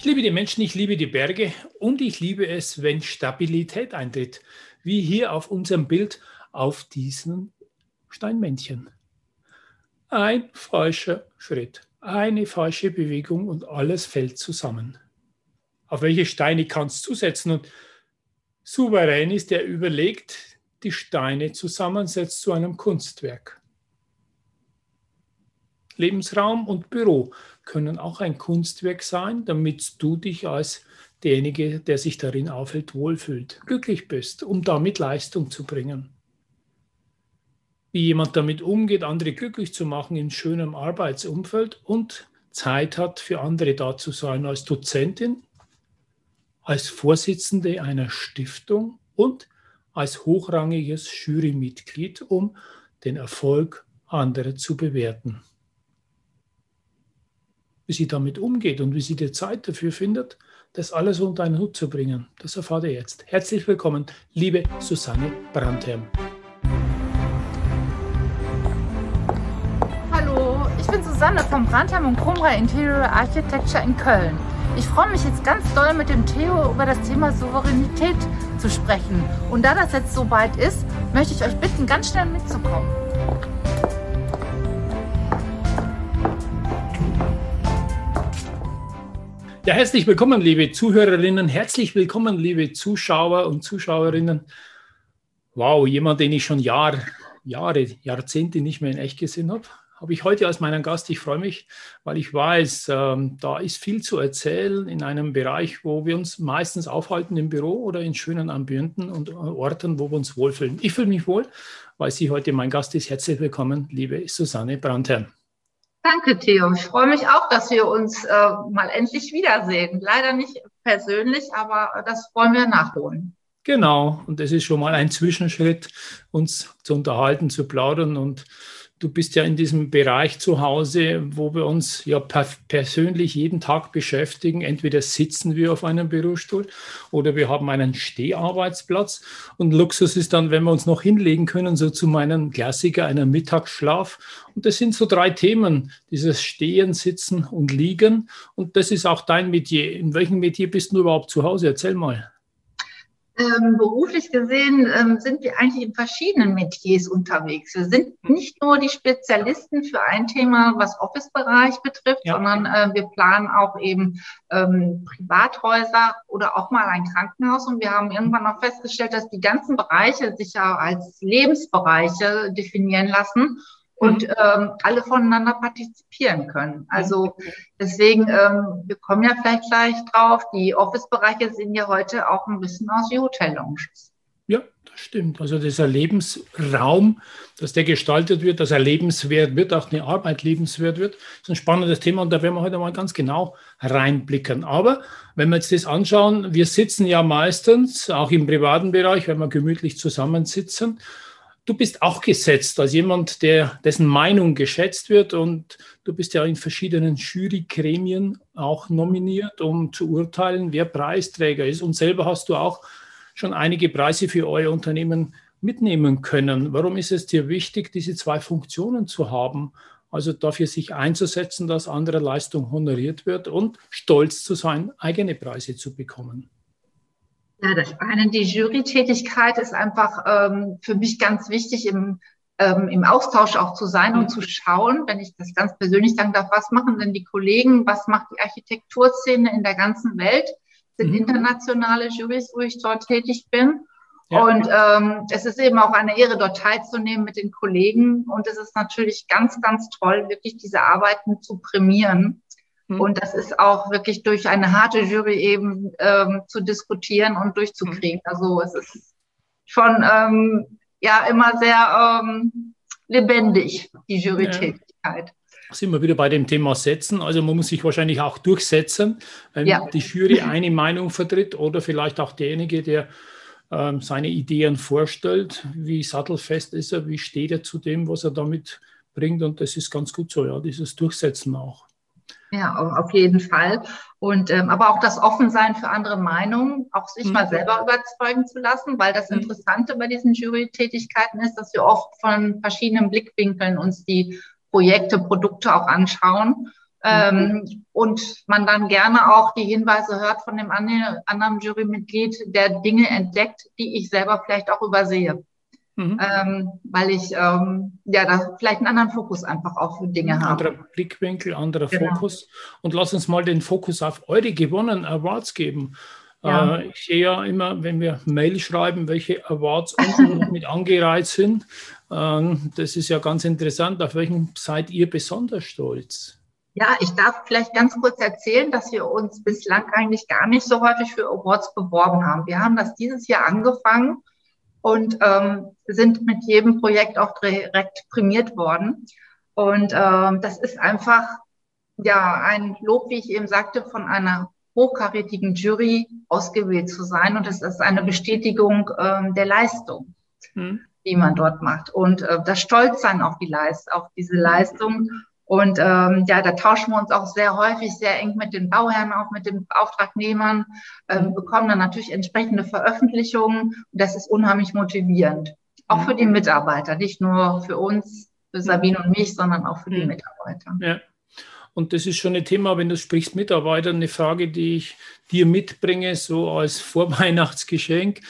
Ich liebe die Menschen, ich liebe die Berge und ich liebe es, wenn Stabilität eintritt, wie hier auf unserem Bild auf diesen Steinmännchen. Ein falscher Schritt, eine falsche Bewegung und alles fällt zusammen. Auf welche Steine kannst du setzen? Und souverän ist, der überlegt, die Steine zusammensetzt zu einem Kunstwerk. Lebensraum und Büro können auch ein Kunstwerk sein, damit du dich als derjenige, der sich darin aufhält, wohlfühlt, glücklich bist, um damit Leistung zu bringen. Wie jemand damit umgeht, andere glücklich zu machen in schönem Arbeitsumfeld und Zeit hat, für andere da zu sein, als Dozentin, als Vorsitzende einer Stiftung und als hochrangiges Jurymitglied, um den Erfolg anderer zu bewerten wie sie damit umgeht und wie sie die Zeit dafür findet, das alles unter einen Hut zu bringen. Das erfahrt ihr jetzt. Herzlich willkommen, liebe Susanne Brandherm. Hallo, ich bin Susanne vom Brandherm und Krumra Interior Architecture in Köln. Ich freue mich jetzt ganz doll mit dem Theo über das Thema Souveränität zu sprechen. Und da das jetzt soweit ist, möchte ich euch bitten, ganz schnell mitzukommen. Ja, herzlich willkommen, liebe Zuhörerinnen, herzlich willkommen, liebe Zuschauer und Zuschauerinnen. Wow, jemand, den ich schon Jahr, Jahre, Jahrzehnte nicht mehr in echt gesehen habe, habe ich heute als meinen Gast. Ich freue mich, weil ich weiß, ähm, da ist viel zu erzählen in einem Bereich, wo wir uns meistens aufhalten im Büro oder in schönen Ambienten und Orten, wo wir uns wohlfühlen. Ich fühle mich wohl, weil sie heute mein Gast ist. Herzlich willkommen, liebe Susanne Brandherrn. Danke, Theo. Ich freue mich auch, dass wir uns äh, mal endlich wiedersehen. Leider nicht persönlich, aber das wollen wir nachholen. Genau, und das ist schon mal ein Zwischenschritt, uns zu unterhalten, zu plaudern und Du bist ja in diesem Bereich zu Hause, wo wir uns ja persönlich jeden Tag beschäftigen. Entweder sitzen wir auf einem Bürostuhl oder wir haben einen Steharbeitsplatz. Und Luxus ist dann, wenn wir uns noch hinlegen können, so zu meinem Klassiker, einer Mittagsschlaf. Und das sind so drei Themen, dieses Stehen, Sitzen und Liegen. Und das ist auch dein Metier. In welchem Metier bist du überhaupt zu Hause? Erzähl mal. Ähm, beruflich gesehen ähm, sind wir eigentlich in verschiedenen Metiers unterwegs. Wir sind hm. nicht nur die Spezialisten für ein Thema, was Office-Bereich betrifft, ja. sondern äh, wir planen auch eben ähm, Privathäuser oder auch mal ein Krankenhaus. Und wir haben irgendwann auch festgestellt, dass die ganzen Bereiche sich ja als Lebensbereiche definieren lassen und mhm. ähm, alle voneinander partizipieren können. Also deswegen, ähm, wir kommen ja vielleicht gleich drauf, die Office-Bereiche sind ja heute auch ein bisschen aus Hotel-Lounges. Ja, das stimmt. Also dieser Lebensraum, dass der gestaltet wird, dass er lebenswert wird, auch eine Arbeit lebenswert wird, ist ein spannendes Thema und da werden wir heute mal ganz genau reinblicken. Aber wenn wir jetzt das anschauen, wir sitzen ja meistens, auch im privaten Bereich, wenn wir gemütlich zusammensitzen, Du bist auch gesetzt als jemand, der, dessen Meinung geschätzt wird und du bist ja in verschiedenen Jurygremien auch nominiert, um zu urteilen, wer Preisträger ist. Und selber hast du auch schon einige Preise für euer Unternehmen mitnehmen können. Warum ist es dir wichtig, diese zwei Funktionen zu haben? Also dafür sich einzusetzen, dass andere Leistung honoriert wird und stolz zu sein, eigene Preise zu bekommen. Ja, das eine, die Jurytätigkeit ist einfach ähm, für mich ganz wichtig, im, ähm, im Austausch auch zu sein und zu schauen, wenn ich das ganz persönlich sagen darf, was machen denn die Kollegen, was macht die Architekturszene in der ganzen Welt? Sind mhm. internationale Jurys, wo ich dort tätig bin. Ja. Und ähm, es ist eben auch eine Ehre, dort teilzunehmen mit den Kollegen. Und es ist natürlich ganz, ganz toll, wirklich diese Arbeiten zu prämieren. Mhm. Und das ist auch wirklich durch eine harte Jury eben ähm, zu diskutieren und durchzukriegen. Mhm. Also es ist schon ähm, ja immer sehr ähm, lebendig, die Jurytätigkeit. sind wir wieder bei dem Thema Setzen. Also man muss sich wahrscheinlich auch durchsetzen, wenn ja. die Jury eine Meinung vertritt oder vielleicht auch derjenige, der ähm, seine Ideen vorstellt. Wie sattelfest ist er, wie steht er zu dem, was er damit bringt. Und das ist ganz gut so, ja, dieses Durchsetzen auch. Ja, auf jeden Fall. Und ähm, aber auch das Offensein für andere Meinungen, auch sich mhm. mal selber überzeugen zu lassen, weil das mhm. Interessante bei diesen Jury-Tätigkeiten ist, dass wir oft von verschiedenen Blickwinkeln uns die Projekte, Produkte auch anschauen. Ähm, mhm. und man dann gerne auch die Hinweise hört von dem anderen Jurymitglied, der Dinge entdeckt, die ich selber vielleicht auch übersehe. Mhm. Ähm, weil ich ähm, ja da vielleicht einen anderen Fokus einfach auch für Dinge habe. Anderer Blickwinkel, anderer genau. Fokus. Und lass uns mal den Fokus auf eure gewonnenen Awards geben. Ja. Äh, ich sehe ja immer, wenn wir Mail schreiben, welche Awards mit angereiht sind. Äh, das ist ja ganz interessant. Auf welchen seid ihr besonders stolz? Ja, ich darf vielleicht ganz kurz erzählen, dass wir uns bislang eigentlich gar nicht so häufig für Awards beworben haben. Wir haben das dieses Jahr angefangen und ähm, sind mit jedem Projekt auch direkt prämiert worden. Und ähm, das ist einfach ja ein Lob, wie ich eben sagte, von einer hochkarätigen Jury ausgewählt zu sein. Und es ist eine Bestätigung ähm, der Leistung, hm. die man dort macht. Und äh, das Stolzsein auf die Leist auf diese Leistung. Und ähm, ja, da tauschen wir uns auch sehr häufig sehr eng mit den Bauherren, auch mit den Auftragnehmern, ähm, bekommen dann natürlich entsprechende Veröffentlichungen. Und das ist unheimlich motivierend. Auch für die Mitarbeiter, nicht nur für uns, für Sabine und mich, sondern auch für die Mitarbeiter. Ja. Und das ist schon ein Thema, wenn du sprichst Mitarbeiter, eine Frage, die ich dir mitbringe, so als Vorweihnachtsgeschenk.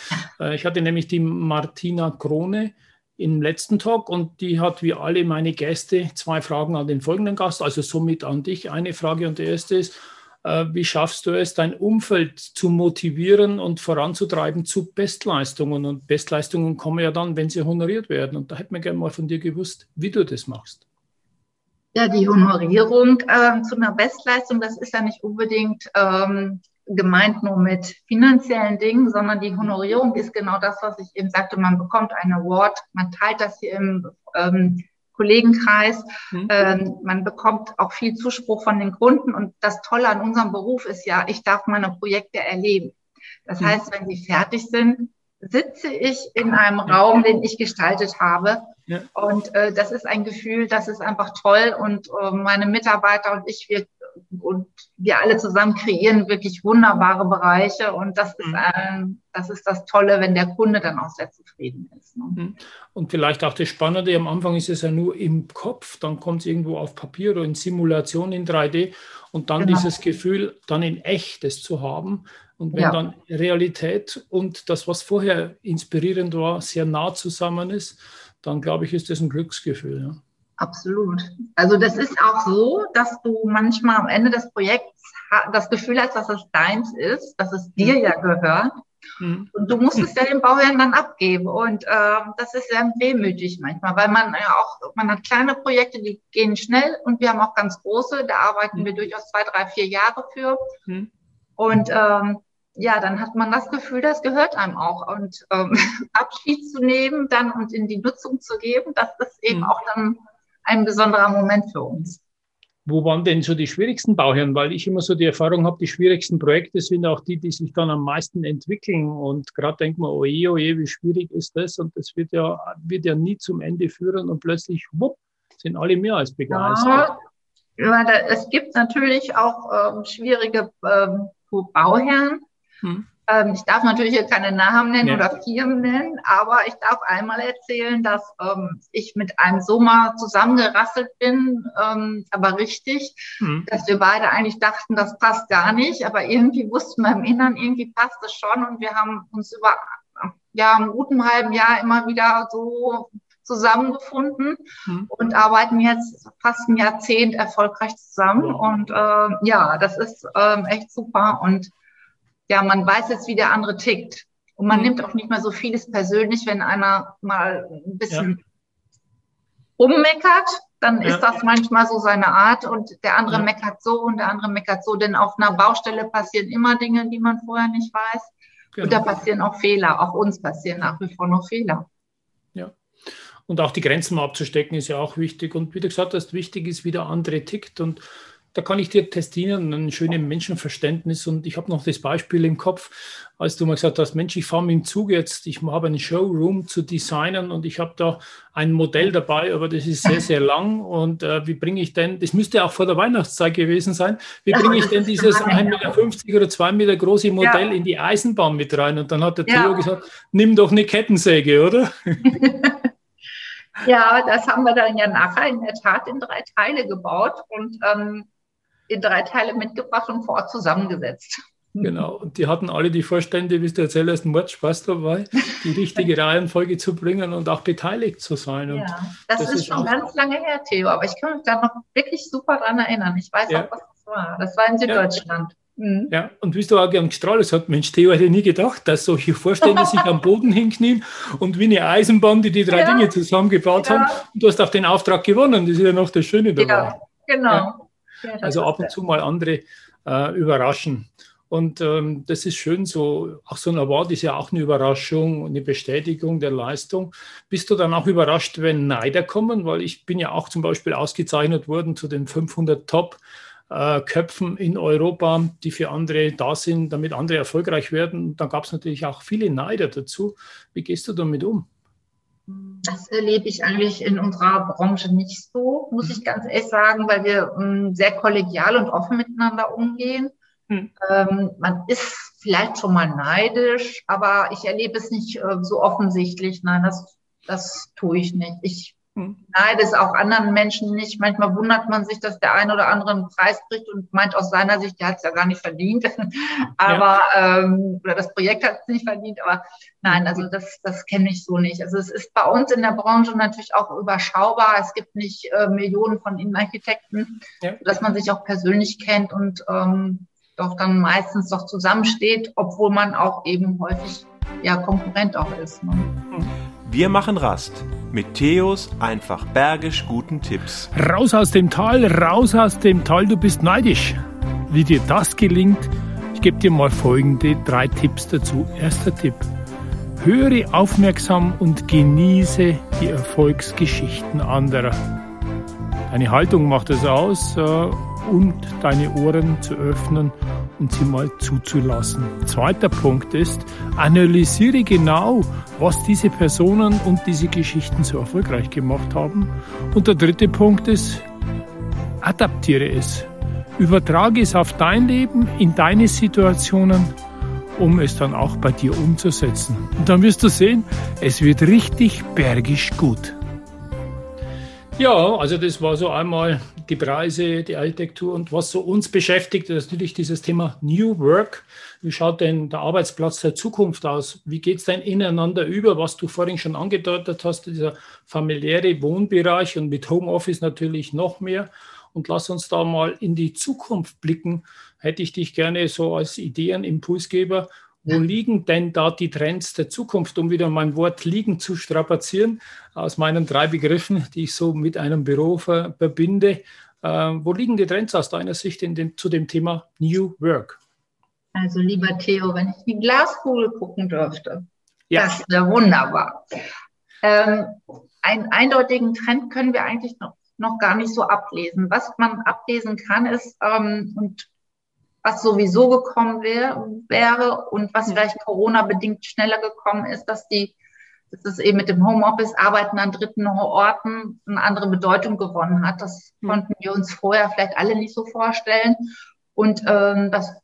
Äh, ich hatte nämlich die Martina Krone im letzten Talk und die hat wie alle meine Gäste zwei Fragen an den folgenden Gast, also somit an dich eine Frage und die erste ist, äh, wie schaffst du es, dein Umfeld zu motivieren und voranzutreiben zu Bestleistungen? Und Bestleistungen kommen ja dann, wenn sie honoriert werden. Und da hätte man gerne mal von dir gewusst, wie du das machst. Ja, die Honorierung äh, zu einer Bestleistung, das ist ja nicht unbedingt ähm, gemeint nur mit finanziellen Dingen, sondern die Honorierung ist genau das, was ich eben sagte. Man bekommt ein Award, man teilt das hier im ähm, Kollegenkreis, mhm. ähm, man bekommt auch viel Zuspruch von den Kunden. Und das Tolle an unserem Beruf ist ja, ich darf meine Projekte erleben. Das mhm. heißt, wenn sie fertig sind, sitze ich in einem Raum, den ich gestaltet habe. Ja. Und äh, das ist ein Gefühl, das ist einfach toll. Und äh, meine Mitarbeiter und ich, wir und wir alle zusammen kreieren wirklich wunderbare Bereiche. Und das ist, äh, das, ist das Tolle, wenn der Kunde dann auch sehr zufrieden ist. Ne? Mhm. Und vielleicht auch das Spannende, am Anfang ist es ja nur im Kopf, dann kommt es irgendwo auf Papier oder in Simulation in 3D und dann genau. dieses Gefühl, dann in echtes zu haben, und wenn ja. dann Realität und das, was vorher inspirierend war, sehr nah zusammen ist, dann glaube ich, ist das ein Glücksgefühl. Ja. Absolut. Also das ist auch so, dass du manchmal am Ende des Projekts das Gefühl hast, dass es deins ist, dass es dir mhm. ja gehört. Mhm. Und du musst es ja dem Bauherrn dann abgeben. Und äh, das ist sehr wehmütig manchmal, weil man ja auch, man hat kleine Projekte, die gehen schnell und wir haben auch ganz große, da arbeiten mhm. wir durchaus zwei, drei, vier Jahre für. Mhm. Und ähm, ja, dann hat man das Gefühl, das gehört einem auch. Und ähm, Abschied zu nehmen dann und in die Nutzung zu geben, das ist eben auch dann ein besonderer Moment für uns. Wo waren denn so die schwierigsten Bauherren? Weil ich immer so die Erfahrung habe, die schwierigsten Projekte sind auch die, die sich dann am meisten entwickeln. Und gerade denkt man, oje, oje, wie schwierig ist das? Und das wird ja, wird ja nie zum Ende führen und plötzlich, wupp, sind alle mehr als begeistert. Ja, es gibt natürlich auch ähm, schwierige ähm, Bauherren, hm. Ähm, ich darf natürlich hier keine Namen nennen ja. oder Firmen nennen, aber ich darf einmal erzählen, dass ähm, ich mit einem Sommer zusammengerasselt bin, ähm, aber richtig, hm. dass wir beide eigentlich dachten, das passt gar nicht, aber irgendwie wussten wir im Inneren, irgendwie passt es schon und wir haben uns über ja, einen guten halben Jahr immer wieder so zusammengefunden hm. und arbeiten jetzt fast ein Jahrzehnt erfolgreich zusammen. Und äh, ja, das ist ähm, echt super. Und ja, man weiß jetzt, wie der andere tickt. Und man mhm. nimmt auch nicht mehr so vieles persönlich, wenn einer mal ein bisschen ja. ummeckert, dann ja. ist das manchmal so seine Art und der andere ja. meckert so und der andere meckert so, denn auf einer Baustelle passieren immer Dinge, die man vorher nicht weiß. Genau. Und da passieren auch Fehler, auch uns passieren nach wie vor noch Fehler. Ja. Und auch die Grenzen mal abzustecken ist ja auch wichtig. Und wie du gesagt hast, wichtig ist, wie der andere tickt. Und da kann ich dir testieren, ein schönes Menschenverständnis. Und ich habe noch das Beispiel im Kopf, als du mal gesagt hast, Mensch, ich fahre mit dem Zug jetzt, ich habe einen Showroom zu designen und ich habe da ein Modell dabei, aber das ist sehr, sehr lang. Und äh, wie bringe ich denn, das müsste auch vor der Weihnachtszeit gewesen sein, wie bringe ich denn dieses 1,50 Meter oder 2 Meter große Modell ja. in die Eisenbahn mit rein? Und dann hat der ja. Theo gesagt, nimm doch eine Kettensäge, oder? Ja, das haben wir dann ja nachher in der Tat in drei Teile gebaut und ähm, in drei Teile mitgebracht und vor Ort zusammengesetzt. Genau, und die hatten alle die Vorstände, wie du erzählt hast, Mordspaß dabei, die richtige Reihenfolge zu bringen und auch beteiligt zu sein. Und ja, das, das ist, ist schon ganz lange her, Theo, aber ich kann mich da noch wirklich super dran erinnern. Ich weiß ja. auch, was das war. Das war in Süddeutschland. Ja. Mhm. ja, und wie du auch gern gestrahlt hast, Mensch, Theo hätte nie gedacht, dass solche Vorstände sich am Boden hinknien und wie eine Eisenbahn, die die drei ja. Dinge zusammengebaut haben. Und du hast auch den Auftrag gewonnen. Das ist ja noch das Schöne dabei. Ja, genau. Also ab und zu mal andere äh, überraschen. Und ähm, das ist schön so. Auch so ein Award ist ja auch eine Überraschung, eine Bestätigung der Leistung. Bist du dann auch überrascht, wenn Neider kommen? Weil ich bin ja auch zum Beispiel ausgezeichnet worden zu den 500 Top äh, Köpfen in Europa, die für andere da sind, damit andere erfolgreich werden. Da gab es natürlich auch viele Neider dazu. Wie gehst du damit um? Das erlebe ich eigentlich in unserer Branche nicht so, muss ich ganz ehrlich sagen, weil wir ähm, sehr kollegial und offen miteinander umgehen. Hm. Ähm, man ist vielleicht schon mal neidisch, aber ich erlebe es nicht äh, so offensichtlich. Nein, das, das tue ich nicht. Ich hm. neide es auch anderen Menschen nicht. Manchmal wundert man sich, dass der eine oder andere einen Preis kriegt und meint aus seiner Sicht, der hat es ja gar nicht verdient. aber, ja. ähm, oder das Projekt hat es nicht verdient. Aber nein, also das, das kenne ich so nicht. Also es ist bei uns in der Branche natürlich auch überschaubar. Es gibt nicht äh, Millionen von Innenarchitekten, ja. dass man sich auch persönlich kennt und ähm, doch dann meistens doch zusammensteht, obwohl man auch eben häufig ja Konkurrent auch ist. Ne? Wir machen Rast mit Theos einfach bergisch guten Tipps. Raus aus dem Tal, raus aus dem Tal, du bist neidisch. Wie dir das gelingt, ich gebe dir mal folgende drei Tipps dazu. Erster Tipp. Höre aufmerksam und genieße die Erfolgsgeschichten anderer. Deine Haltung macht es aus äh, und deine Ohren zu öffnen sie mal zuzulassen. Zweiter Punkt ist, analysiere genau, was diese Personen und diese Geschichten so erfolgreich gemacht haben. Und der dritte Punkt ist, adaptiere es. Übertrage es auf dein Leben, in deine Situationen, um es dann auch bei dir umzusetzen. Und dann wirst du sehen, es wird richtig bergisch gut. Ja, also das war so einmal die Preise, die Architektur und was so uns beschäftigt, ist natürlich dieses Thema New Work. Wie schaut denn der Arbeitsplatz der Zukunft aus? Wie geht es denn ineinander über, was du vorhin schon angedeutet hast, dieser familiäre Wohnbereich und mit Homeoffice natürlich noch mehr. Und lass uns da mal in die Zukunft blicken. Hätte ich dich gerne so als Ideenimpulsgeber wo liegen denn da die Trends der Zukunft, um wieder mein Wort liegen zu strapazieren, aus meinen drei Begriffen, die ich so mit einem Büro verbinde. Äh, wo liegen die Trends aus deiner Sicht dem, zu dem Thema New Work? Also lieber Theo, wenn ich in die Glaskugel gucken dürfte, ja. das wäre wunderbar. Ähm, einen eindeutigen Trend können wir eigentlich noch, noch gar nicht so ablesen. Was man ablesen kann, ist, ähm, und was sowieso gekommen wär, wäre und was vielleicht Corona-bedingt schneller gekommen ist, dass die, dass es eben mit dem Homeoffice Arbeiten an dritten Orten eine andere Bedeutung gewonnen hat. Das mhm. konnten wir uns vorher vielleicht alle nicht so vorstellen. Und ähm, dass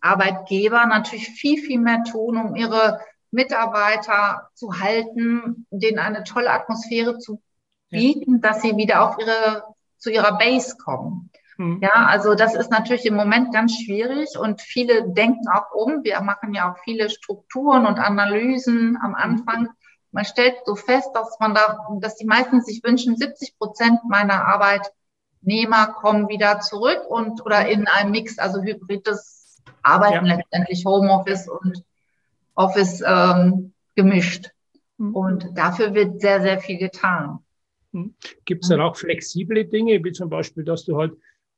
Arbeitgeber natürlich viel, viel mehr tun, um ihre Mitarbeiter zu halten, denen eine tolle Atmosphäre zu bieten, ja. dass sie wieder auf ihre, zu ihrer Base kommen. Mhm. Ja, also das ist natürlich im Moment ganz schwierig und viele denken auch um. Wir machen ja auch viele Strukturen und Analysen am mhm. Anfang. Man stellt so fest, dass man da, dass die meisten sich wünschen, 70 Prozent meiner Arbeitnehmer kommen wieder zurück und oder in einem Mix, also hybrides Arbeiten ja. letztendlich Homeoffice und Office ähm, gemischt. Mhm. Und dafür wird sehr, sehr viel getan. Gibt es dann auch flexible Dinge, wie zum Beispiel, dass du halt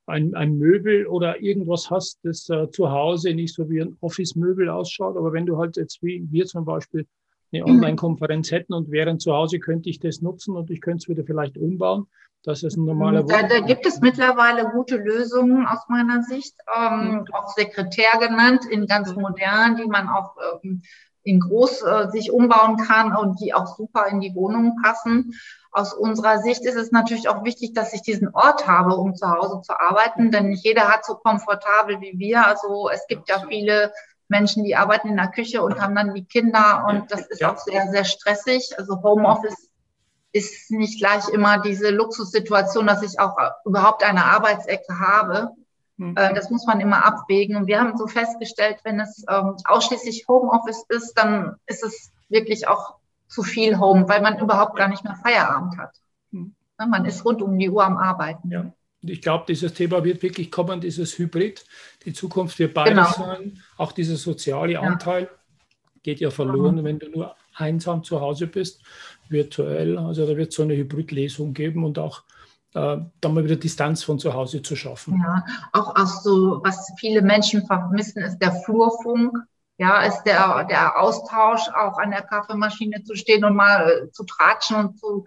ein, ein Möbel oder irgendwas hast, das äh, zu Hause nicht so wie ein Office-Möbel ausschaut. Aber wenn du halt jetzt wie wir zum Beispiel eine Online-Konferenz hätten und während zu Hause könnte ich das nutzen und ich könnte es wieder vielleicht umbauen. Das ist ein normaler da, da gibt es mittlerweile gute Lösungen aus meiner Sicht, ähm, auch Sekretär genannt, in ganz modern, die man auch ähm, in groß äh, sich umbauen kann und die auch super in die Wohnung passen. Aus unserer Sicht ist es natürlich auch wichtig, dass ich diesen Ort habe, um zu Hause zu arbeiten, denn nicht jeder hat so komfortabel wie wir. Also es gibt ja viele Menschen, die arbeiten in der Küche und haben dann die Kinder und das ist auch sehr, sehr stressig. Also Homeoffice ist nicht gleich immer diese Luxussituation, dass ich auch überhaupt eine Arbeitsecke habe. Mhm. Äh, das muss man immer abwägen. Und wir haben so festgestellt, wenn es ähm, ausschließlich Homeoffice ist, dann ist es wirklich auch zu viel Home, weil man überhaupt gar nicht mehr Feierabend hat. Mhm. Man ist rund um die Uhr am Arbeiten. Ja. Und ich glaube, dieses Thema wird wirklich kommen, dieses Hybrid. Die Zukunft wird beides genau. sein. Auch dieser soziale ja. Anteil geht ja verloren, mhm. wenn du nur einsam zu Hause bist, virtuell. Also da wird es so eine Hybridlesung geben und auch äh, dann mal wieder Distanz von zu Hause zu schaffen. Ja, auch, auch so, was viele Menschen vermissen, ist der Flurfunk. Ja, ist der, der Austausch, auch an der Kaffeemaschine zu stehen und mal äh, zu tratschen und zu,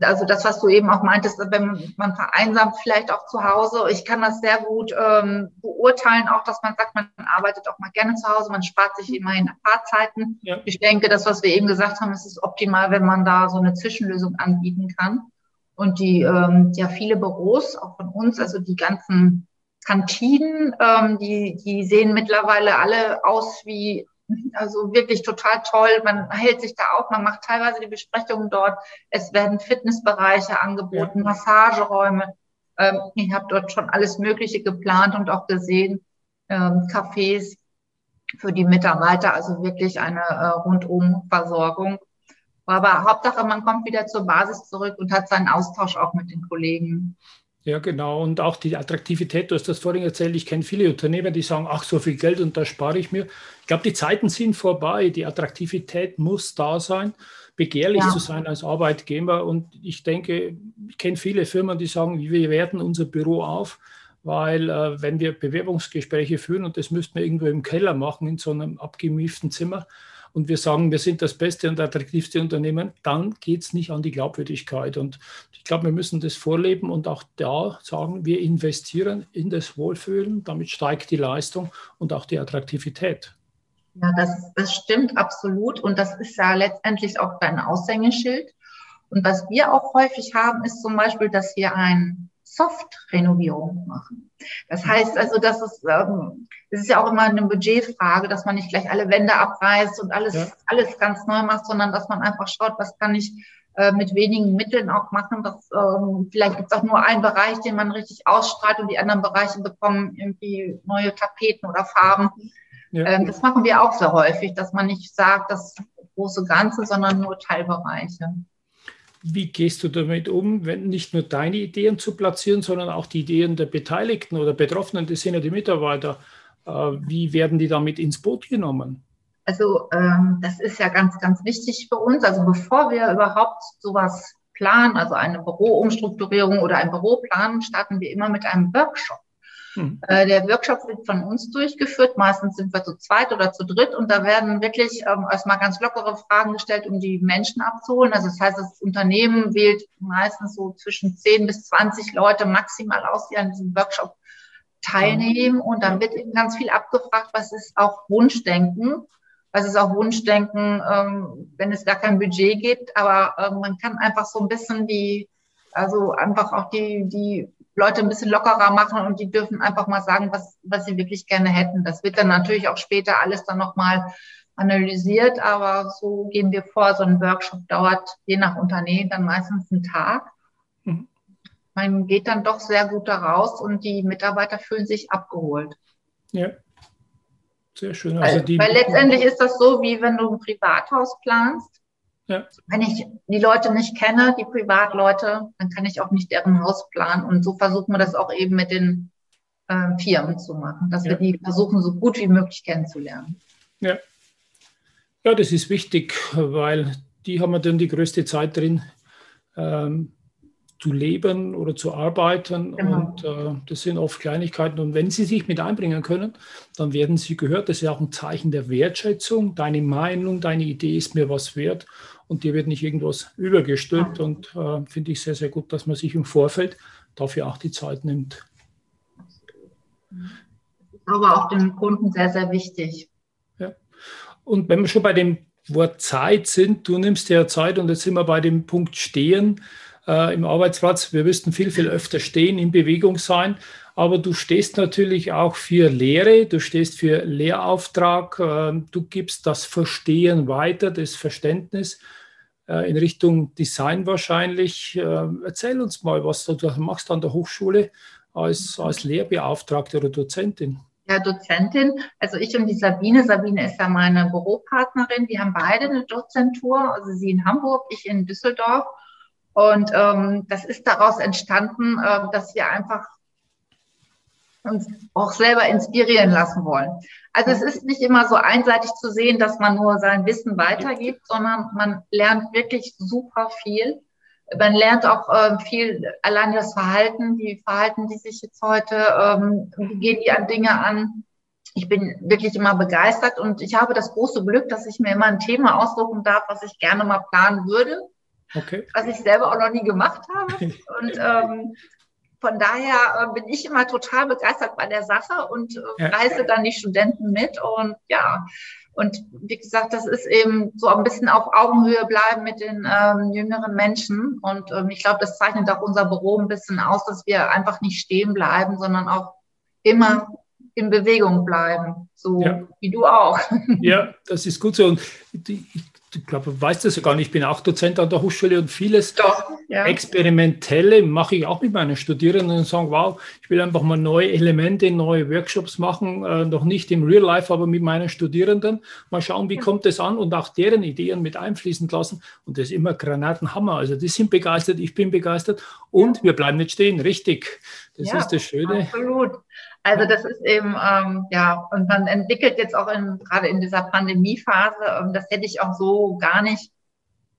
also das, was du eben auch meintest, wenn man vereinsamt vielleicht auch zu Hause. Ich kann das sehr gut ähm, beurteilen, auch dass man sagt, man arbeitet auch mal gerne zu Hause, man spart sich immerhin Fahrzeiten. Ja. Ich denke, das, was wir eben gesagt haben, ist es optimal, wenn man da so eine Zwischenlösung anbieten kann. Und die, ähm, ja, viele Büros, auch von uns, also die ganzen Kantinen, ähm, die, die sehen mittlerweile alle aus wie, also wirklich total toll. Man hält sich da auf, man macht teilweise die Besprechungen dort. Es werden Fitnessbereiche angeboten. Massageräume. Ähm, ich habe dort schon alles Mögliche geplant und auch gesehen, ähm, Cafés für die Mitarbeiter, also wirklich eine äh, Rundumversorgung. Aber Hauptsache, man kommt wieder zur Basis zurück und hat seinen Austausch auch mit den Kollegen. Ja, genau. Und auch die Attraktivität, du hast das vorhin erzählt, ich kenne viele Unternehmer, die sagen, ach, so viel Geld und da spare ich mir. Ich glaube, die Zeiten sind vorbei. Die Attraktivität muss da sein, begehrlich ja. zu sein als Arbeitgeber. Und ich denke, ich kenne viele Firmen, die sagen, wir werten unser Büro auf, weil äh, wenn wir Bewerbungsgespräche führen und das müssten wir irgendwo im Keller machen, in so einem abgemieften Zimmer, und wir sagen, wir sind das beste und attraktivste Unternehmen, dann geht es nicht an die Glaubwürdigkeit. Und ich glaube, wir müssen das vorleben und auch da sagen, wir investieren in das Wohlfühlen, damit steigt die Leistung und auch die Attraktivität. Ja, das, das stimmt absolut. Und das ist ja letztendlich auch dein Aushängeschild. Und was wir auch häufig haben, ist zum Beispiel, dass wir ein Soft-Renovierung machen. Das heißt also, dass es, ähm, es ist ja auch immer eine Budgetfrage, dass man nicht gleich alle Wände abreißt und alles, ja. alles ganz neu macht, sondern dass man einfach schaut, was kann ich äh, mit wenigen Mitteln auch machen. Dass, ähm, vielleicht gibt es auch nur einen Bereich, den man richtig ausstrahlt und die anderen Bereiche bekommen irgendwie neue Tapeten oder Farben. Ja. Ähm, das machen wir auch sehr häufig, dass man nicht sagt, das große Ganze, sondern nur Teilbereiche. Wie gehst du damit um, wenn nicht nur deine Ideen zu platzieren, sondern auch die Ideen der Beteiligten oder Betroffenen, das sind ja die Mitarbeiter. Äh, wie werden die damit ins Boot genommen? Also ähm, das ist ja ganz, ganz wichtig für uns. Also bevor wir überhaupt sowas planen, also eine Büroumstrukturierung oder ein Büro planen, starten wir immer mit einem Workshop. Mhm. Der Workshop wird von uns durchgeführt. Meistens sind wir zu zweit oder zu dritt und da werden wirklich ähm, erstmal ganz lockere Fragen gestellt, um die Menschen abzuholen. Also das heißt, das Unternehmen wählt meistens so zwischen 10 bis 20 Leute maximal aus, die an diesem Workshop teilnehmen. Und dann wird eben ganz viel abgefragt, was ist auch Wunschdenken. Was ist auch Wunschdenken, ähm, wenn es gar kein Budget gibt. Aber ähm, man kann einfach so ein bisschen die, also einfach auch die, die Leute ein bisschen lockerer machen und die dürfen einfach mal sagen, was, was sie wirklich gerne hätten. Das wird dann natürlich auch später alles dann nochmal analysiert, aber so gehen wir vor. So ein Workshop dauert je nach Unternehmen dann meistens einen Tag. Mhm. Man geht dann doch sehr gut da raus und die Mitarbeiter fühlen sich abgeholt. Ja. Sehr schön. Also weil, weil letztendlich ist das so, wie wenn du ein Privathaus planst. Ja. Wenn ich die Leute nicht kenne, die Privatleute, dann kann ich auch nicht deren Haus planen. Und so versuchen wir das auch eben mit den äh, Firmen zu machen, dass ja. wir die versuchen, so gut wie möglich kennenzulernen. Ja. ja, das ist wichtig, weil die haben dann die größte Zeit drin, ähm, zu leben oder zu arbeiten. Genau. Und äh, das sind oft Kleinigkeiten. Und wenn Sie sich mit einbringen können, dann werden Sie gehört. Das ist auch ein Zeichen der Wertschätzung. Deine Meinung, deine Idee ist mir was wert und dir wird nicht irgendwas übergestülpt. Und äh, finde ich sehr, sehr gut, dass man sich im Vorfeld dafür auch die Zeit nimmt. Aber auch dem Kunden sehr, sehr wichtig. Ja. Und wenn wir schon bei dem Wort Zeit sind, du nimmst dir ja Zeit und jetzt sind wir bei dem Punkt Stehen äh, im Arbeitsplatz. Wir müssten viel, viel öfter stehen, in Bewegung sein. Aber du stehst natürlich auch für Lehre, du stehst für Lehrauftrag, äh, du gibst das Verstehen weiter, das Verständnis in Richtung Design wahrscheinlich. Äh, erzähl uns mal, was du machst an der Hochschule als, als Lehrbeauftragte oder Dozentin. Ja, Dozentin. Also ich und die Sabine. Sabine ist ja meine Büropartnerin. Wir haben beide eine Dozentur, also sie in Hamburg, ich in Düsseldorf. Und ähm, das ist daraus entstanden, äh, dass wir einfach uns auch selber inspirieren lassen wollen. Also es ist nicht immer so einseitig zu sehen, dass man nur sein Wissen weitergibt, sondern man lernt wirklich super viel. Man lernt auch äh, viel allein das Verhalten, wie verhalten die sich jetzt heute, ähm, wie gehen die an Dinge an. Ich bin wirklich immer begeistert und ich habe das große Glück, dass ich mir immer ein Thema aussuchen darf, was ich gerne mal planen würde okay. was ich selber auch noch nie gemacht habe. Und ähm, von daher äh, bin ich immer total begeistert bei der Sache und äh, reise dann die Studenten mit. Und ja, und wie gesagt, das ist eben so ein bisschen auf Augenhöhe bleiben mit den ähm, jüngeren Menschen. Und ähm, ich glaube, das zeichnet auch unser Büro ein bisschen aus, dass wir einfach nicht stehen bleiben, sondern auch immer in Bewegung bleiben, so ja. wie du auch. Ja, das ist gut so. Und die, ich glaube, du weißt das ja gar nicht, ich bin auch Dozent an der Hochschule und vieles Doch, ja. Experimentelle mache ich auch mit meinen Studierenden und sagen, wow, ich will einfach mal neue Elemente, neue Workshops machen, äh, noch nicht im Real Life, aber mit meinen Studierenden. Mal schauen, wie ja. kommt das an und auch deren Ideen mit einfließen lassen. Und das ist immer Granatenhammer. Also die sind begeistert, ich bin begeistert und wir bleiben nicht stehen, richtig. Das ja, ist das Schöne. Absolut. Also das ist eben, ähm, ja, und man entwickelt jetzt auch in, gerade in dieser Pandemiephase, ähm, das hätte ich auch so gar nicht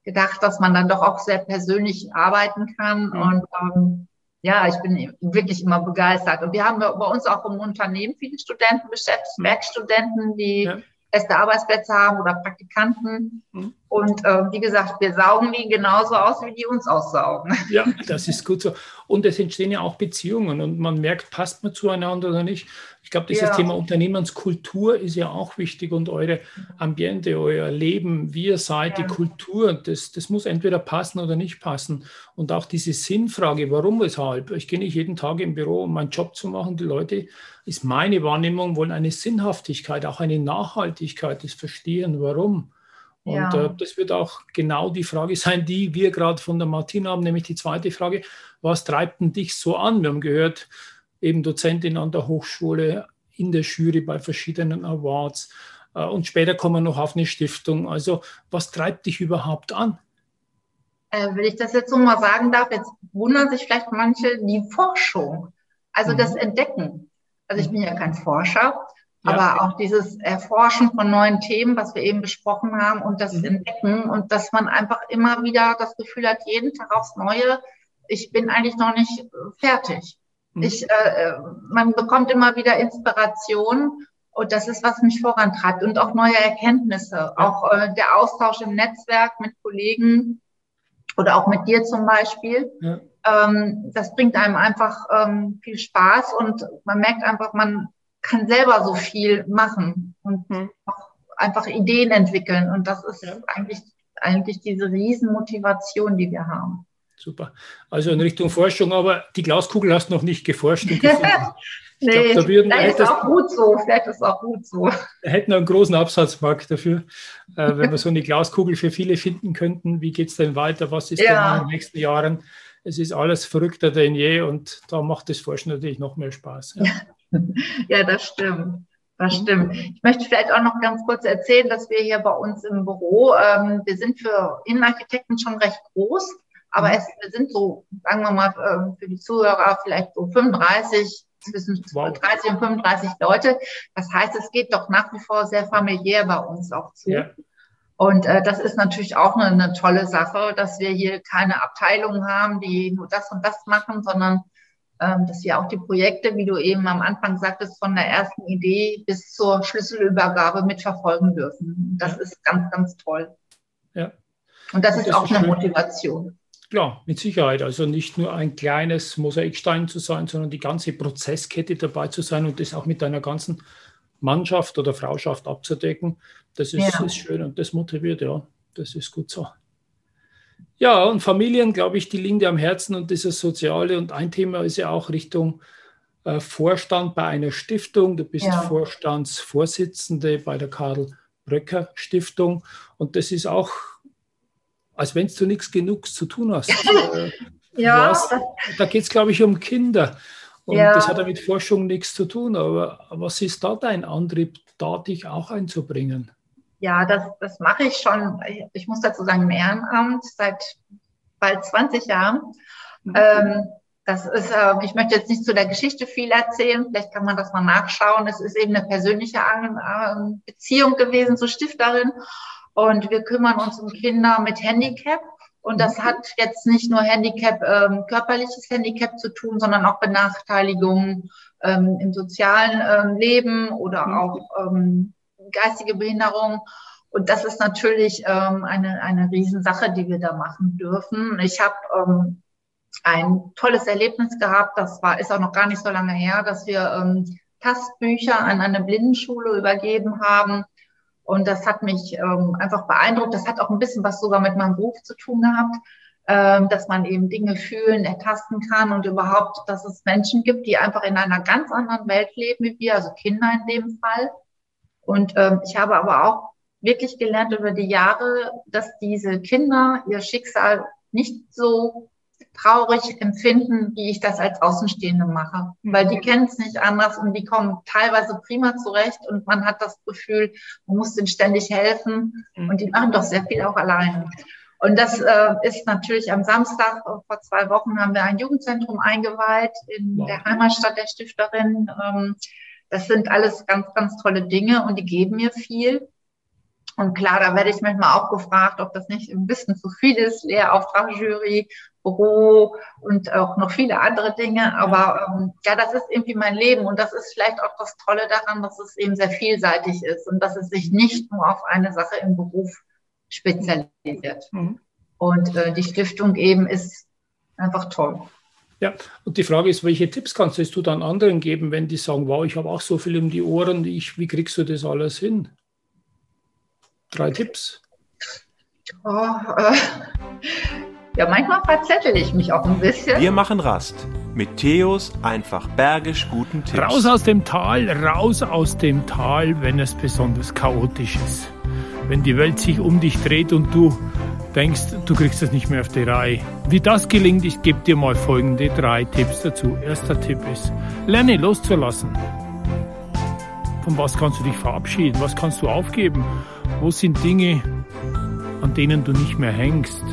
gedacht, dass man dann doch auch sehr persönlich arbeiten kann. Mhm. Und ähm, ja, ich bin wirklich immer begeistert. Und wir haben bei uns auch im Unternehmen viele Studenten beschäftigt, Werkstudenten, die ja feste Arbeitsplätze haben oder Praktikanten. Mhm. Und äh, wie gesagt, wir saugen die genauso aus, wie die uns aussaugen. Ja, das ist gut so. Und es entstehen ja auch Beziehungen und man merkt, passt man zueinander oder nicht. Ich glaube, dieses ja. Thema Unternehmenskultur ist ja auch wichtig und eure Ambiente, euer Leben, wie ihr seid, ja. die Kultur, das, das muss entweder passen oder nicht passen. Und auch diese Sinnfrage, warum, weshalb. Ich gehe nicht jeden Tag im Büro, um meinen Job zu machen. Die Leute, ist meine Wahrnehmung, wollen eine Sinnhaftigkeit, auch eine Nachhaltigkeit, das Verstehen, warum. Und ja. äh, das wird auch genau die Frage sein, die wir gerade von der Martina haben, nämlich die zweite Frage, was treibt denn dich so an? Wir haben gehört, eben Dozentin an der Hochschule, in der Jury bei verschiedenen Awards äh, und später kommen wir noch auf eine Stiftung. Also was treibt dich überhaupt an? Äh, wenn ich das jetzt so mal sagen darf, jetzt wundern sich vielleicht manche die Forschung, also mhm. das Entdecken. Also ich bin ja kein Forscher, ja. aber auch dieses Erforschen von neuen Themen, was wir eben besprochen haben und das mhm. Entdecken und dass man einfach immer wieder das Gefühl hat, jeden Tag aufs Neue, ich bin eigentlich noch nicht fertig. Mhm. Ich, äh, man bekommt immer wieder Inspiration und das ist, was mich vorantreibt und auch neue Erkenntnisse, auch äh, der Austausch im Netzwerk mit Kollegen oder auch mit dir zum Beispiel. Ja. Ähm, das bringt einem einfach ähm, viel Spaß und man merkt einfach, man kann selber so viel machen und mhm. auch einfach Ideen entwickeln und das ist ja. eigentlich eigentlich diese Riesenmotivation, die wir haben. Super. Also in Richtung Forschung, aber die Glaskugel hast du noch nicht geforscht und gefunden. nee, glaub, da würden, vielleicht ist auch gut so. Vielleicht ist auch gut so. Wir hätten einen großen Absatzmarkt dafür, äh, wenn wir so eine Glaskugel für viele finden könnten. Wie geht es denn weiter? Was ist ja. denn in den nächsten Jahren? Es ist alles verrückter denn je und da macht das Forschen natürlich noch mehr Spaß. Ja, ja das stimmt. Das stimmt. Ich möchte vielleicht auch noch ganz kurz erzählen, dass wir hier bei uns im Büro, ähm, wir sind für Innenarchitekten schon recht groß. Aber es sind so, sagen wir mal, ähm, für die Zuhörer vielleicht so 35, zwischen wow. 30 und 35 Leute. Das heißt, es geht doch nach wie vor sehr familiär bei uns auch zu. Ja. Und äh, das ist natürlich auch eine, eine tolle Sache, dass wir hier keine Abteilungen haben, die nur das und das machen, sondern ähm, dass wir auch die Projekte, wie du eben am Anfang sagtest, von der ersten Idee bis zur Schlüsselübergabe mitverfolgen dürfen. Das ja. ist ganz, ganz toll. Ja. Und das, das ist auch ist eine schön. Motivation. Klar, mit Sicherheit. Also nicht nur ein kleines Mosaikstein zu sein, sondern die ganze Prozesskette dabei zu sein und das auch mit deiner ganzen Mannschaft oder Frauschaft abzudecken. Das ist, ja. ist schön und das motiviert, ja. Das ist gut so. Ja, und Familien, glaube ich, die liegen dir am Herzen und dieses Soziale. Und ein Thema ist ja auch Richtung äh, Vorstand bei einer Stiftung. Du bist ja. Vorstandsvorsitzende bei der Karl Bröcker Stiftung. Und das ist auch, als wenn du nichts genug zu tun hast. Äh, ja. Hast, da geht es, glaube ich, um Kinder. Und ja. das hat ja mit Forschung nichts zu tun. Aber was ist da dein Antrieb, da dich auch einzubringen? Ja, das, das mache ich schon. Ich muss dazu sagen, im Ehrenamt seit bald 20 Jahren. Mhm. Ähm, das ist, äh, ich möchte jetzt nicht zu der Geschichte viel erzählen, vielleicht kann man das mal nachschauen. Es ist eben eine persönliche ähm, Beziehung gewesen zur Stifterin. Und wir kümmern uns um Kinder mit Handicap. Und das mhm. hat jetzt nicht nur Handicap, ähm, körperliches Handicap zu tun, sondern auch Benachteiligungen ähm, im sozialen ähm, Leben oder mhm. auch ähm, geistige Behinderung. Und das ist natürlich ähm, eine, eine Riesensache, die wir da machen dürfen. Ich habe ähm, ein tolles Erlebnis gehabt, das war, ist auch noch gar nicht so lange her, dass wir ähm, Tastbücher an eine Blindenschule übergeben haben. Und das hat mich ähm, einfach beeindruckt. Das hat auch ein bisschen was sogar mit meinem Beruf zu tun gehabt, ähm, dass man eben Dinge fühlen, ertasten kann und überhaupt, dass es Menschen gibt, die einfach in einer ganz anderen Welt leben wie wir, also Kinder in dem Fall und ähm, ich habe aber auch wirklich gelernt über die Jahre, dass diese Kinder ihr Schicksal nicht so traurig empfinden, wie ich das als Außenstehende mache. Weil die kennen es nicht anders und die kommen teilweise prima zurecht und man hat das Gefühl, man muss denen ständig helfen und die machen doch sehr viel auch alleine. Und das äh, ist natürlich am Samstag vor zwei Wochen haben wir ein Jugendzentrum eingeweiht in wow. der Heimatstadt der Stifterin. Ähm, das sind alles ganz, ganz tolle Dinge und die geben mir viel. Und klar, da werde ich manchmal auch gefragt, ob das nicht ein bisschen zu viel ist, Lehrauftragjury, Büro und auch noch viele andere Dinge. Aber ähm, ja, das ist irgendwie mein Leben und das ist vielleicht auch das Tolle daran, dass es eben sehr vielseitig ist und dass es sich nicht nur auf eine Sache im Beruf spezialisiert. Mhm. Und äh, die Stiftung eben ist einfach toll. Ja, und die Frage ist, welche Tipps kannst du dann anderen geben, wenn die sagen, wow, ich habe auch so viel um die Ohren, ich, wie kriegst du das alles hin? Drei Tipps. Oh, äh, ja, manchmal verzettel ich mich auch ein bisschen. Wir machen Rast mit Theos einfach bergisch guten Tipps. Raus aus dem Tal, raus aus dem Tal, wenn es besonders chaotisch ist. Wenn die Welt sich um dich dreht und du denkst, du kriegst das nicht mehr auf die Reihe. Wie das gelingt, ich gebe dir mal folgende drei Tipps dazu. Erster Tipp ist, lerne loszulassen. Von was kannst du dich verabschieden? Was kannst du aufgeben? Wo sind Dinge, an denen du nicht mehr hängst?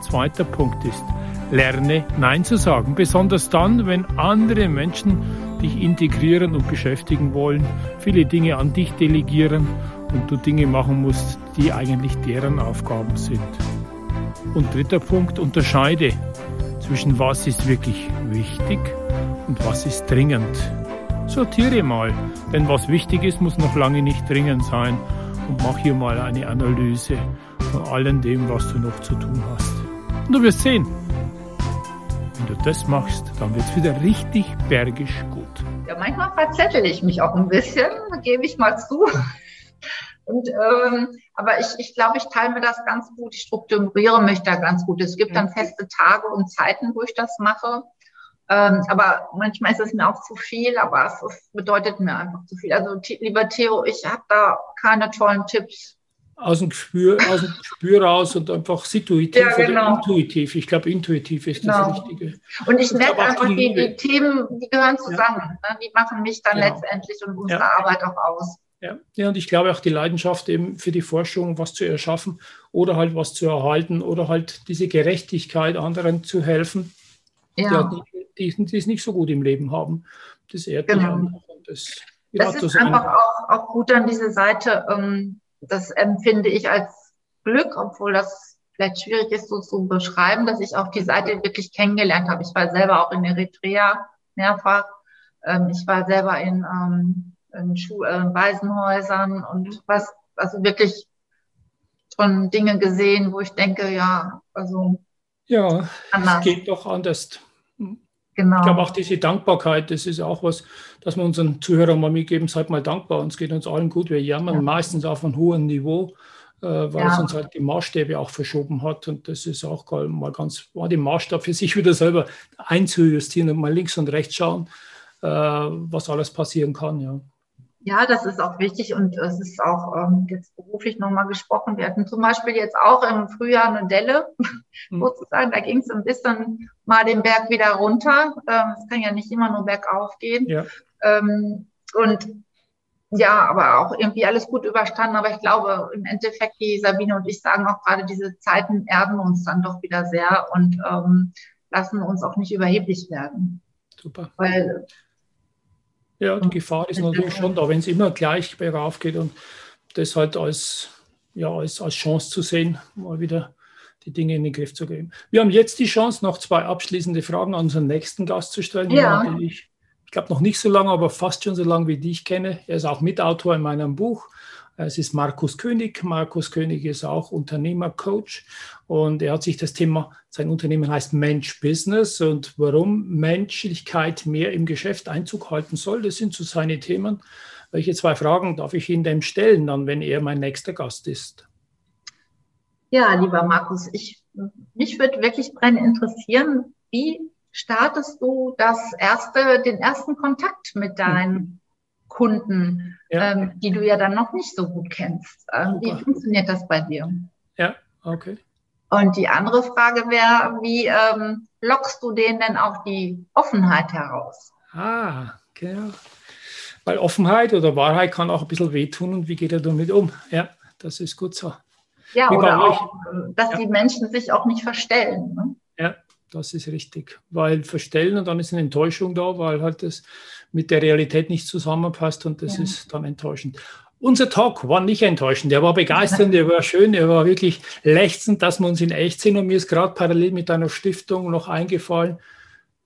Zweiter Punkt ist, lerne Nein zu sagen. Besonders dann, wenn andere Menschen dich integrieren und beschäftigen wollen, viele Dinge an dich delegieren und du Dinge machen musst, die eigentlich deren Aufgaben sind. Und dritter Punkt, unterscheide zwischen was ist wirklich wichtig und was ist dringend. Sortiere mal, denn was wichtig ist, muss noch lange nicht dringend sein und mach hier mal eine Analyse von allem dem, was du noch zu tun hast. Und du wirst sehen, wenn du das machst, dann wird es wieder richtig bergisch gut. Ja, manchmal verzettel ich mich auch ein bisschen, gebe ich mal zu. Und, ähm, aber ich, ich glaube, ich teile mir das ganz gut. Ich strukturiere mich da ganz gut. Es gibt dann feste Tage und Zeiten, wo ich das mache. Ähm, aber manchmal ist es mir auch zu viel, aber es, es bedeutet mir einfach zu viel. Also lieber Theo, ich habe da keine tollen Tipps. Aus dem Gespür, aus dem Gespür raus und einfach situativ ja, genau. oder intuitiv. Ich glaube, intuitiv ist genau. das Richtige. Und ich merke einfach, die, die, Themen, die gehören zusammen. Ja. Ne? Die machen mich dann genau. letztendlich und unsere ja. Arbeit auch aus. Ja. ja, und ich glaube auch die Leidenschaft eben für die Forschung, was zu erschaffen oder halt was zu erhalten oder halt diese Gerechtigkeit anderen zu helfen, ja. die, die, die es nicht so gut im Leben haben. Das ehrt genau. mich Das, das ist einfach auch, auch, gut an diese Seite. Ähm, das empfinde ich als Glück, obwohl das vielleicht schwierig ist, so zu beschreiben, dass ich auch die Seite wirklich kennengelernt habe. Ich war selber auch in Eritrea mehrfach. Ähm, ich war selber in, ähm, in Schu äh, Waisenhäusern und was, also wirklich schon Dinge gesehen, wo ich denke, ja, also. Ja, anders. es geht doch anders. Genau. Ich glaube auch diese Dankbarkeit, das ist auch was, dass wir unseren Zuhörern mal mitgeben, seid mal dankbar, uns geht uns allen gut, wir jammern ja. meistens auf einem hohen Niveau, äh, weil ja. es uns halt die Maßstäbe auch verschoben hat und das ist auch mal ganz, war den Maßstab für sich wieder selber einzujustieren und mal links und rechts schauen, äh, was alles passieren kann, ja. Ja, das ist auch wichtig und es ist auch ähm, jetzt beruflich nochmal gesprochen. Wir hatten zum Beispiel jetzt auch im Frühjahr eine Delle, mhm. sozusagen. Da ging es ein bisschen mal den Berg wieder runter. Ähm, es kann ja nicht immer nur bergauf gehen. Ja. Ähm, und ja, aber auch irgendwie alles gut überstanden. Aber ich glaube, im Endeffekt, die Sabine und ich sagen auch gerade, diese Zeiten erden uns dann doch wieder sehr und ähm, lassen uns auch nicht überheblich werden. Super. Weil ja, die Gefahr ist natürlich schon da, wenn es immer gleich bergauf geht und das halt als, ja, als, als Chance zu sehen, mal wieder die Dinge in den Griff zu geben. Wir haben jetzt die Chance, noch zwei abschließende Fragen an unseren nächsten Gast zu stellen. Ja. Ich, ich glaube noch nicht so lange, aber fast schon so lange, wie dich kenne. Er ist auch Mitautor in meinem Buch es ist Markus König. Markus König ist auch Unternehmercoach und er hat sich das Thema, sein Unternehmen heißt Mensch Business und warum Menschlichkeit mehr im Geschäft Einzug halten soll, das sind so seine Themen. Welche zwei Fragen darf ich Ihnen denn stellen, dann, wenn er mein nächster Gast ist? Ja, lieber Markus, ich, mich würde wirklich brennend interessieren, wie startest du das erste, den ersten Kontakt mit deinen Kunden, ja. ähm, die du ja dann noch nicht so gut kennst. Ähm, wie funktioniert das bei dir? Ja, okay. Und die andere Frage wäre, wie ähm, lockst du denen denn auch die Offenheit heraus? Ah, genau. Weil Offenheit oder Wahrheit kann auch ein bisschen wehtun und wie geht er damit um? Ja, das ist gut so. Ja, wie oder auch, dass ja. die Menschen sich auch nicht verstellen. Ne? Ja, das ist richtig. Weil verstellen und dann ist eine Enttäuschung da, weil halt das mit der Realität nicht zusammenpasst und das ja. ist dann enttäuschend. Unser Talk war nicht enttäuschend, der war begeisternd, der war schön, der war wirklich lechzend, dass wir uns in echt sehen und mir ist gerade parallel mit einer Stiftung noch eingefallen,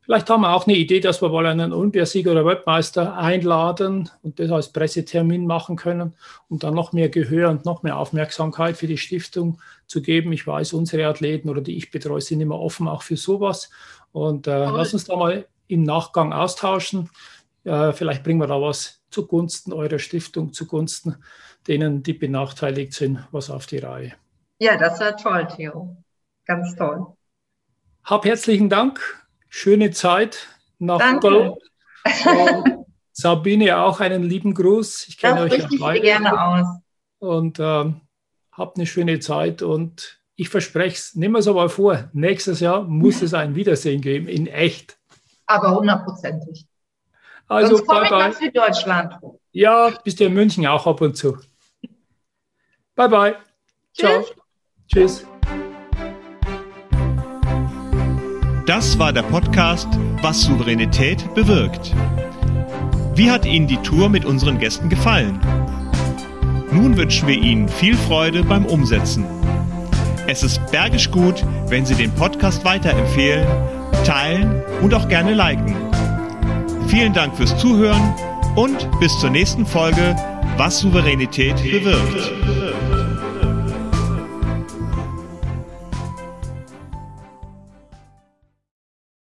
Vielleicht haben wir auch eine Idee, dass wir mal einen Olympiasieger oder Weltmeister einladen und das als Pressetermin machen können, um dann noch mehr Gehör und noch mehr Aufmerksamkeit für die Stiftung zu geben. Ich weiß, unsere Athleten oder die ich betreue, sind immer offen auch für sowas. Und äh, lass uns da mal im Nachgang austauschen. Äh, vielleicht bringen wir da was zugunsten eurer Stiftung, zugunsten denen, die benachteiligt sind, was auf die Reihe. Ja, das wäre toll, Theo. Ganz toll. Hab herzlichen Dank. Schöne Zeit nach Danke. Sabine auch einen lieben Gruß. Ich kenne euch ja beide. gerne aus. Und äh, habt eine schöne Zeit und ich verspreche es, nehmen wir es aber vor, nächstes Jahr muss es ein Wiedersehen geben, in echt. Aber hundertprozentig. Also, Sonst bye bye. Für Deutschland. Ja, bist du in München auch ab und zu. Bye bye. Ciao. Tschüss. Das war der Podcast Was Souveränität bewirkt. Wie hat Ihnen die Tour mit unseren Gästen gefallen? Nun wünschen wir Ihnen viel Freude beim Umsetzen. Es ist bergisch gut, wenn Sie den Podcast weiterempfehlen, teilen und auch gerne liken. Vielen Dank fürs Zuhören und bis zur nächsten Folge, was Souveränität bewirkt.